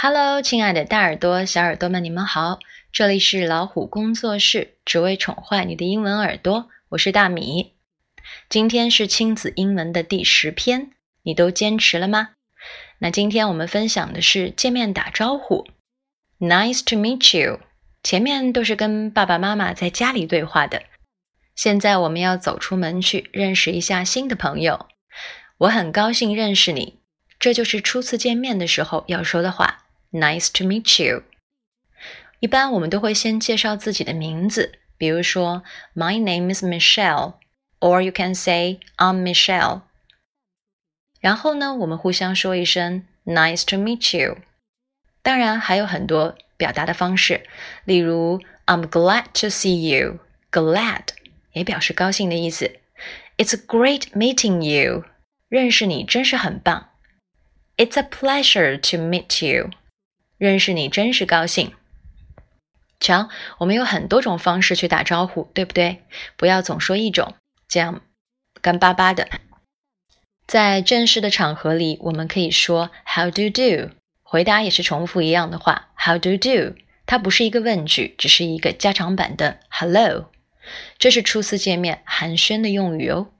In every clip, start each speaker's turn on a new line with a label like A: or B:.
A: Hello，亲爱的大耳朵、小耳朵们，你们好！这里是老虎工作室，只为宠坏你的英文耳朵。我是大米。今天是亲子英文的第十篇，你都坚持了吗？那今天我们分享的是见面打招呼，Nice to meet you。前面都是跟爸爸妈妈在家里对话的，现在我们要走出门去认识一下新的朋友。我很高兴认识你，这就是初次见面的时候要说的话。Nice to meet you。一般我们都会先介绍自己的名字，比如说 My name is Michelle，or you can say I'm Michelle。然后呢，我们互相说一声 Nice to meet you。当然还有很多表达的方式，例如 I'm glad to see you。Glad 也表示高兴的意思。It's great meeting you。认识你真是很棒。It's a pleasure to meet you。 认识你真是高兴。瞧，我们有很多种方式去打招呼，对不对？不要总说一种，这样干巴巴的。在正式的场合里，我们可以说 “How do you do？” 回答也是重复一样的话，“How do you do？” 它不是一个问句，只是一个加长版的 “Hello”。这是初次见面寒暄的用语哦。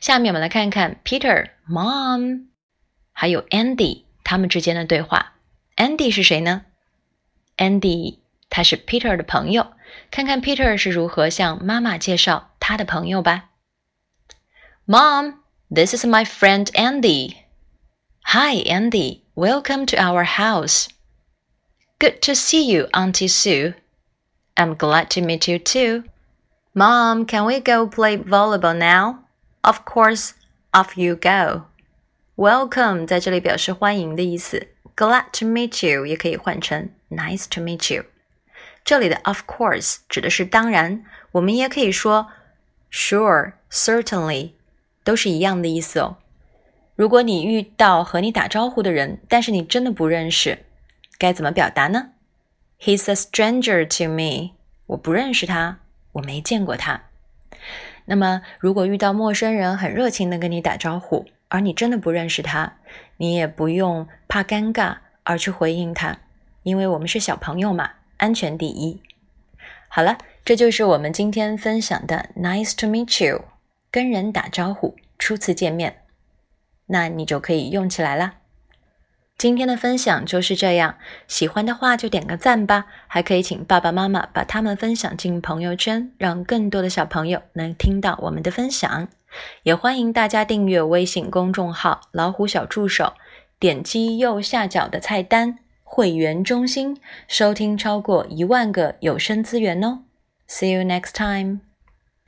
A: 下面我们来看看 Peter、Mom 还有 Andy 他们之间的对话。Andy 是谁呢？Andy 他是 Peter 的朋友，看看 Peter 是如何向妈妈介绍他的朋友吧。Mom, this is my friend Andy. Hi, Andy. Welcome to our house. Good to see you, Auntie Sue. I'm glad to meet you too. Mom, can we go play volleyball now? Of course, off you go. Welcome 在这里表示欢迎的意思。 Glad to meet you 也可以换成 Nice to meet you。这里的 Of course 指的是当然，我们也可以说 Sure, certainly，都是一样的意思哦。如果你遇到和你打招呼的人，但是你真的不认识，该怎么表达呢？He's a stranger to me。我不认识他，我没见过他。那么，如果遇到陌生人很热情的跟你打招呼，而你真的不认识他，你也不用怕尴尬而去回应他，因为我们是小朋友嘛，安全第一。好了，这就是我们今天分享的 “Nice to meet you”，跟人打招呼，初次见面，那你就可以用起来啦。今天的分享就是这样，喜欢的话就点个赞吧，还可以请爸爸妈妈把他们分享进朋友圈，让更多的小朋友能听到我们的分享。也欢迎大家订阅微信公众号“老虎小助手”，点击右下角的菜单“会员中心”，收听超过一万个有声资源哦。See you next time.